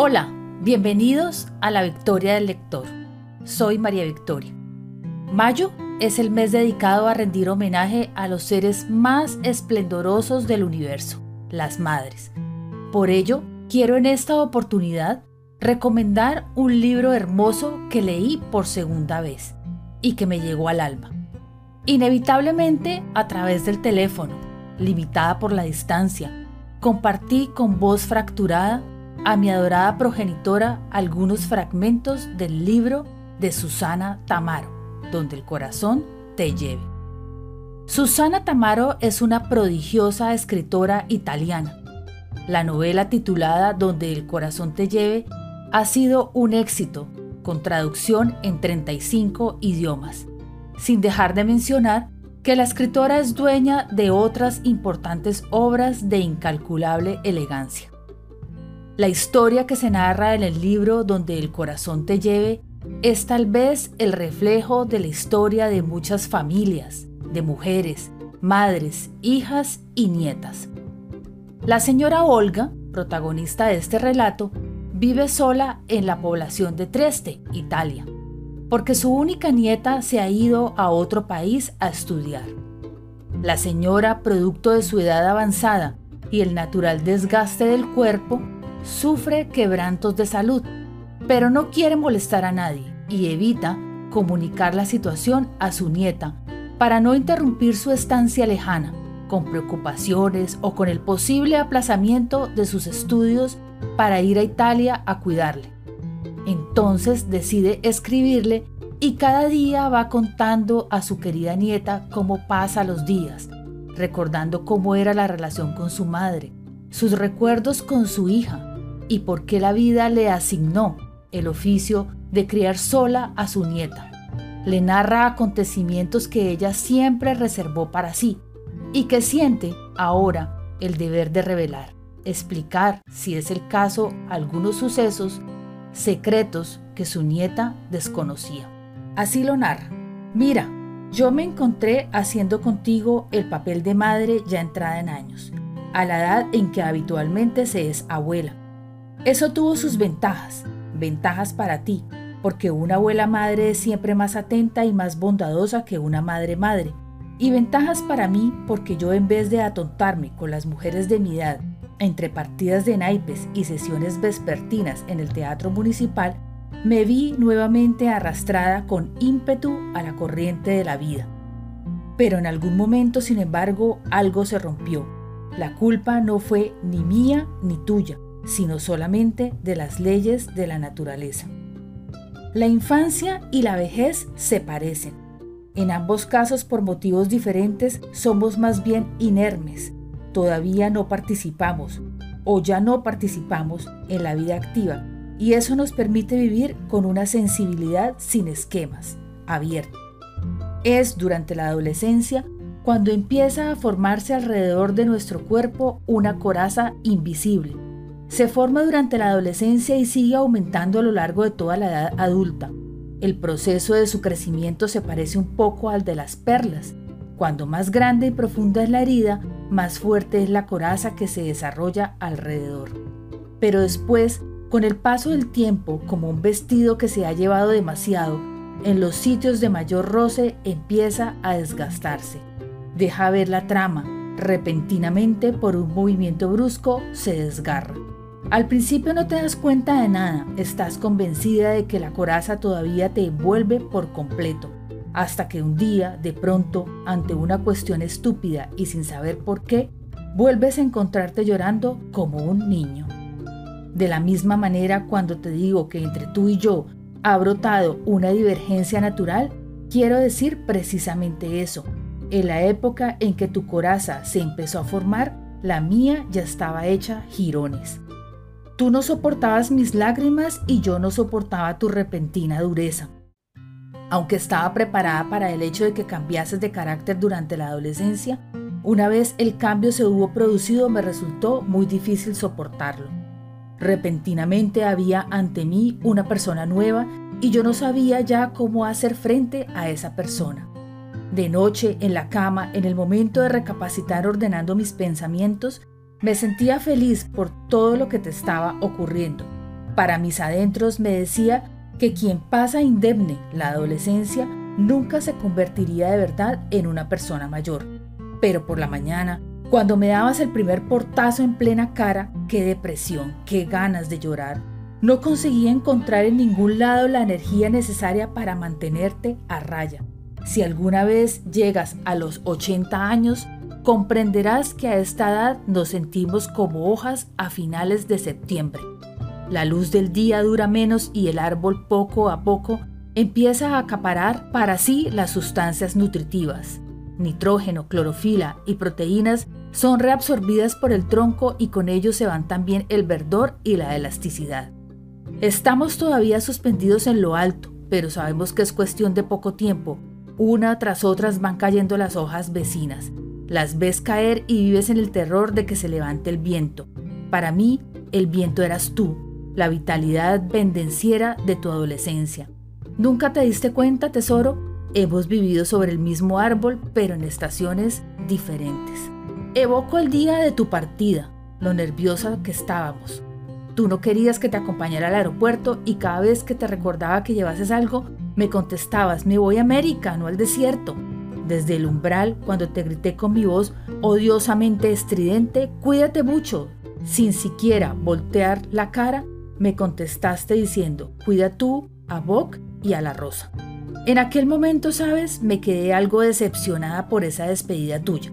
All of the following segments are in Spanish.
Hola, bienvenidos a la Victoria del Lector. Soy María Victoria. Mayo es el mes dedicado a rendir homenaje a los seres más esplendorosos del universo, las madres. Por ello, quiero en esta oportunidad recomendar un libro hermoso que leí por segunda vez y que me llegó al alma. Inevitablemente a través del teléfono, limitada por la distancia, compartí con voz fracturada a mi adorada progenitora algunos fragmentos del libro de Susana Tamaro, donde el corazón te lleve. Susana Tamaro es una prodigiosa escritora italiana. La novela titulada Donde el corazón te lleve ha sido un éxito, con traducción en 35 idiomas, sin dejar de mencionar que la escritora es dueña de otras importantes obras de incalculable elegancia. La historia que se narra en el libro Donde el corazón te lleve es tal vez el reflejo de la historia de muchas familias, de mujeres, madres, hijas y nietas. La señora Olga, protagonista de este relato, vive sola en la población de Trieste, Italia, porque su única nieta se ha ido a otro país a estudiar. La señora, producto de su edad avanzada y el natural desgaste del cuerpo, sufre quebrantos de salud, pero no quiere molestar a nadie y evita comunicar la situación a su nieta para no interrumpir su estancia lejana, con preocupaciones o con el posible aplazamiento de sus estudios para ir a Italia a cuidarle. Entonces decide escribirle y cada día va contando a su querida nieta cómo pasa los días, recordando cómo era la relación con su madre, sus recuerdos con su hija, y por qué la vida le asignó el oficio de criar sola a su nieta. Le narra acontecimientos que ella siempre reservó para sí y que siente ahora el deber de revelar, explicar, si es el caso, algunos sucesos secretos que su nieta desconocía. Así lo narra. Mira, yo me encontré haciendo contigo el papel de madre ya entrada en años, a la edad en que habitualmente se es abuela eso tuvo sus ventajas, ventajas para ti, porque una abuela madre es siempre más atenta y más bondadosa que una madre madre, y ventajas para mí porque yo en vez de atontarme con las mujeres de mi edad, entre partidas de naipes y sesiones vespertinas en el teatro municipal, me vi nuevamente arrastrada con ímpetu a la corriente de la vida. Pero en algún momento, sin embargo, algo se rompió. La culpa no fue ni mía ni tuya, sino solamente de las leyes de la naturaleza. La infancia y la vejez se parecen. En ambos casos, por motivos diferentes, somos más bien inermes. Todavía no participamos o ya no participamos en la vida activa y eso nos permite vivir con una sensibilidad sin esquemas, abierta. Es durante la adolescencia cuando empieza a formarse alrededor de nuestro cuerpo una coraza invisible se forma durante la adolescencia y sigue aumentando a lo largo de toda la edad adulta. El proceso de su crecimiento se parece un poco al de las perlas. Cuando más grande y profunda es la herida, más fuerte es la coraza que se desarrolla alrededor. Pero después, con el paso del tiempo, como un vestido que se ha llevado demasiado, en los sitios de mayor roce empieza a desgastarse. Deja ver la trama, repentinamente por un movimiento brusco se desgarra. Al principio no te das cuenta de nada, estás convencida de que la coraza todavía te envuelve por completo, hasta que un día, de pronto, ante una cuestión estúpida y sin saber por qué, vuelves a encontrarte llorando como un niño. De la misma manera, cuando te digo que entre tú y yo ha brotado una divergencia natural, quiero decir precisamente eso. En la época en que tu coraza se empezó a formar, la mía ya estaba hecha jirones. Tú no soportabas mis lágrimas y yo no soportaba tu repentina dureza. Aunque estaba preparada para el hecho de que cambiases de carácter durante la adolescencia, una vez el cambio se hubo producido me resultó muy difícil soportarlo. Repentinamente había ante mí una persona nueva y yo no sabía ya cómo hacer frente a esa persona. De noche, en la cama, en el momento de recapacitar ordenando mis pensamientos, me sentía feliz por todo lo que te estaba ocurriendo, Para mis adentros me decía que quien pasa indemne la adolescencia nunca se convertiría de verdad en una persona mayor. Pero por la mañana, cuando me dabas el primer portazo en plena cara, qué depresión, qué ganas de llorar. No conseguía encontrar en ningún lado la energía necesaria para mantenerte a raya. Si alguna vez llegas a los 80 años, comprenderás que a esta edad nos sentimos como hojas a finales de septiembre. La luz del día dura menos y el árbol poco a poco empieza a acaparar para sí las sustancias nutritivas. Nitrógeno, clorofila y proteínas son reabsorbidas por el tronco y con ello se van también el verdor y la elasticidad. Estamos todavía suspendidos en lo alto, pero sabemos que es cuestión de poco tiempo. Una tras otras van cayendo las hojas vecinas. Las ves caer y vives en el terror de que se levante el viento. Para mí, el viento eras tú, la vitalidad pendenciera de tu adolescencia. ¿Nunca te diste cuenta, tesoro? Hemos vivido sobre el mismo árbol, pero en estaciones diferentes. Evoco el día de tu partida, lo nerviosa que estábamos. Tú no querías que te acompañara al aeropuerto y cada vez que te recordaba que llevases algo, me contestabas, me voy a América, no al desierto. Desde el umbral, cuando te grité con mi voz odiosamente estridente, cuídate mucho, sin siquiera voltear la cara, me contestaste diciendo, cuida tú a Boc y a la rosa. En aquel momento, sabes, me quedé algo decepcionada por esa despedida tuya.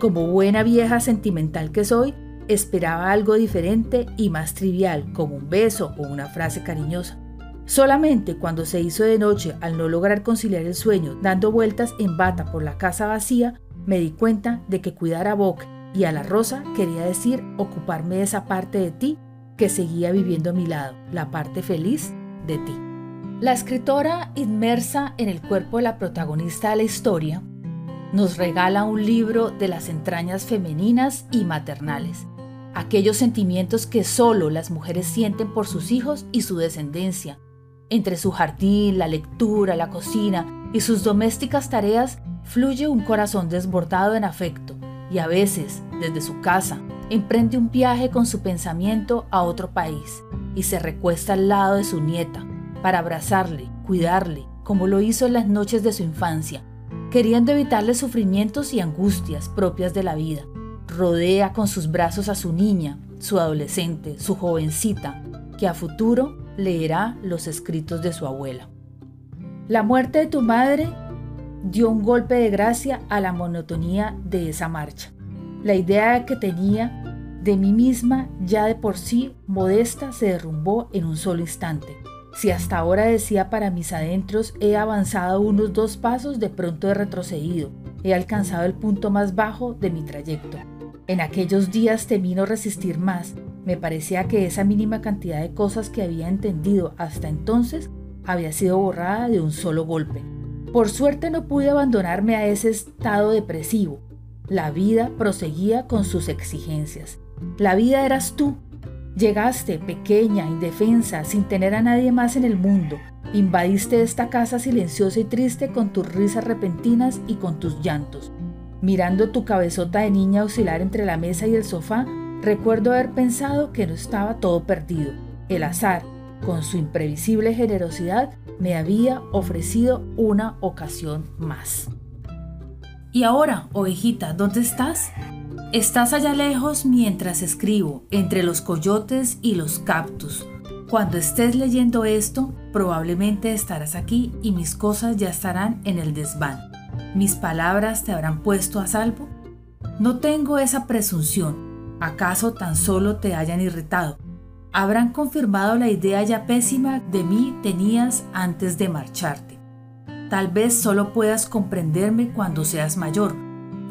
Como buena vieja sentimental que soy, esperaba algo diferente y más trivial, como un beso o una frase cariñosa. Solamente cuando se hizo de noche, al no lograr conciliar el sueño, dando vueltas en bata por la casa vacía, me di cuenta de que cuidar a Boc y a la Rosa quería decir ocuparme de esa parte de ti que seguía viviendo a mi lado, la parte feliz de ti. La escritora, inmersa en el cuerpo de la protagonista de la historia, nos regala un libro de las entrañas femeninas y maternales, aquellos sentimientos que solo las mujeres sienten por sus hijos y su descendencia. Entre su jardín, la lectura, la cocina y sus domésticas tareas fluye un corazón desbordado en afecto y a veces, desde su casa, emprende un viaje con su pensamiento a otro país y se recuesta al lado de su nieta, para abrazarle, cuidarle, como lo hizo en las noches de su infancia, queriendo evitarle sufrimientos y angustias propias de la vida. Rodea con sus brazos a su niña, su adolescente, su jovencita, que a futuro leerá los escritos de su abuela. La muerte de tu madre dio un golpe de gracia a la monotonía de esa marcha. La idea que tenía de mí misma, ya de por sí modesta, se derrumbó en un solo instante. Si hasta ahora decía para mis adentros he avanzado unos dos pasos, de pronto he retrocedido, he alcanzado el punto más bajo de mi trayecto. En aquellos días temí no resistir más, me parecía que esa mínima cantidad de cosas que había entendido hasta entonces había sido borrada de un solo golpe. Por suerte no pude abandonarme a ese estado depresivo. La vida proseguía con sus exigencias. La vida eras tú, Llegaste pequeña, indefensa, sin tener a nadie más en el mundo. Invadiste esta casa silenciosa y triste con tus risas repentinas y con tus llantos. Mirando tu cabezota de niña oscilar entre la mesa y el sofá, recuerdo haber pensado que no estaba todo perdido. El azar, con su imprevisible generosidad, me había ofrecido una ocasión más. Y ahora, ovejita, ¿dónde estás? Estás allá lejos mientras escribo, entre los coyotes y los cactus. Cuando estés leyendo esto, probablemente estarás aquí y mis cosas ya estarán en el desván. ¿Mis palabras te habrán puesto a salvo? No tengo esa presunción. ¿Acaso tan solo te hayan irritado? ¿Habrán confirmado la idea ya pésima de mí tenías antes de marcharte? Tal vez solo puedas comprenderme cuando seas mayor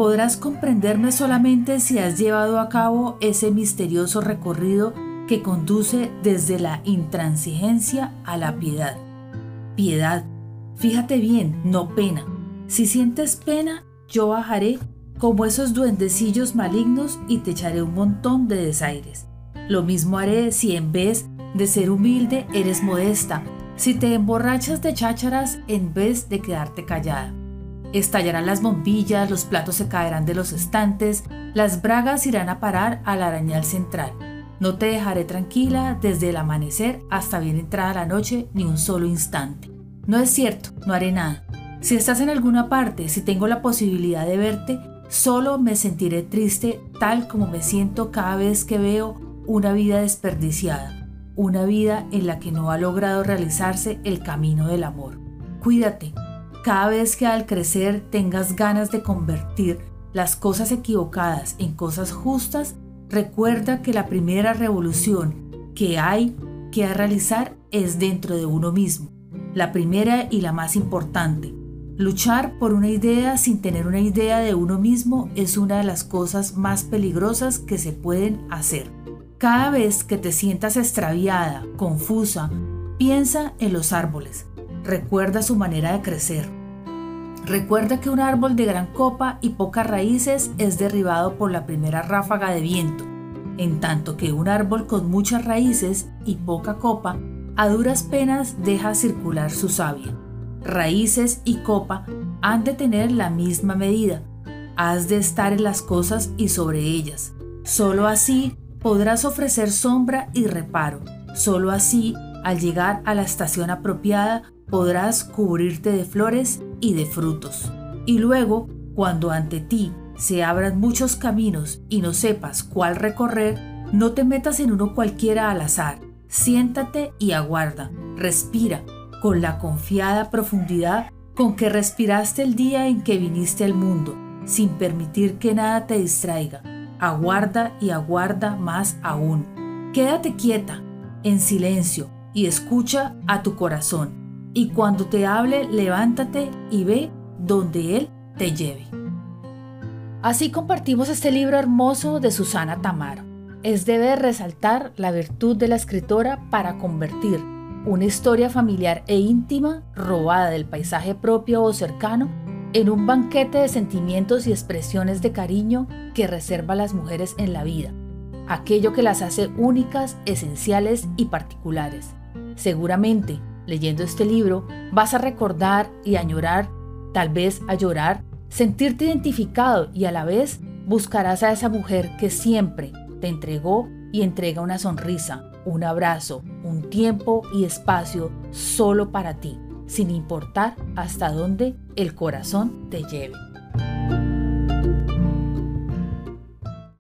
podrás comprenderme solamente si has llevado a cabo ese misterioso recorrido que conduce desde la intransigencia a la piedad. Piedad, fíjate bien, no pena. Si sientes pena, yo bajaré como esos duendecillos malignos y te echaré un montón de desaires. Lo mismo haré si en vez de ser humilde eres modesta, si te emborrachas de chácharas en vez de quedarte callada. Estallarán las bombillas, los platos se caerán de los estantes, las bragas irán a parar al arañal central. No te dejaré tranquila desde el amanecer hasta bien entrada la noche ni un solo instante. No es cierto, no haré nada. Si estás en alguna parte, si tengo la posibilidad de verte, solo me sentiré triste tal como me siento cada vez que veo una vida desperdiciada, una vida en la que no ha logrado realizarse el camino del amor. Cuídate, cada vez que al crecer tengas ganas de convertir las cosas equivocadas en cosas justas, recuerda que la primera revolución que hay que realizar es dentro de uno mismo, la primera y la más importante. Luchar por una idea sin tener una idea de uno mismo es una de las cosas más peligrosas que se pueden hacer. Cada vez que te sientas extraviada, confusa, piensa en los árboles. Recuerda su manera de crecer. Recuerda que un árbol de gran copa y pocas raíces es derribado por la primera ráfaga de viento, en tanto que un árbol con muchas raíces y poca copa a duras penas deja circular su savia raíces y copa han de tener la misma medida. Has de estar en las cosas y sobre ellas. Solo así podrás ofrecer sombra y reparo. Solo así, al llegar a la estación apropiada, podrás cubrirte de flores y de frutos. Y luego, cuando ante ti se abran muchos caminos y no sepas cuál recorrer, no te metas en uno cualquiera al azar. Siéntate y aguarda, respira, con la confiada profundidad con que respiraste el día en que viniste al mundo, sin permitir que nada te distraiga. Aguarda y aguarda más aún. Quédate quieta, en silencio, y escucha a tu corazón. Y cuando te hable, levántate y ve donde Él te lleve. Así compartimos este libro hermoso de Susana Tamaro. Es deber resaltar la virtud de la escritora para convertir una historia familiar e íntima robada del paisaje propio o cercano en un banquete de sentimientos y expresiones de cariño que reserva las mujeres en la vida, aquello que las hace únicas, esenciales y particulares. Seguramente, leyendo este libro, vas a recordar y añorar, tal vez a llorar, sentirte identificado y a la vez buscarás a esa mujer que siempre te entregó y entrega una sonrisa, un abrazo, un tiempo y espacio solo para ti, sin importar hasta dónde el corazón te lleve.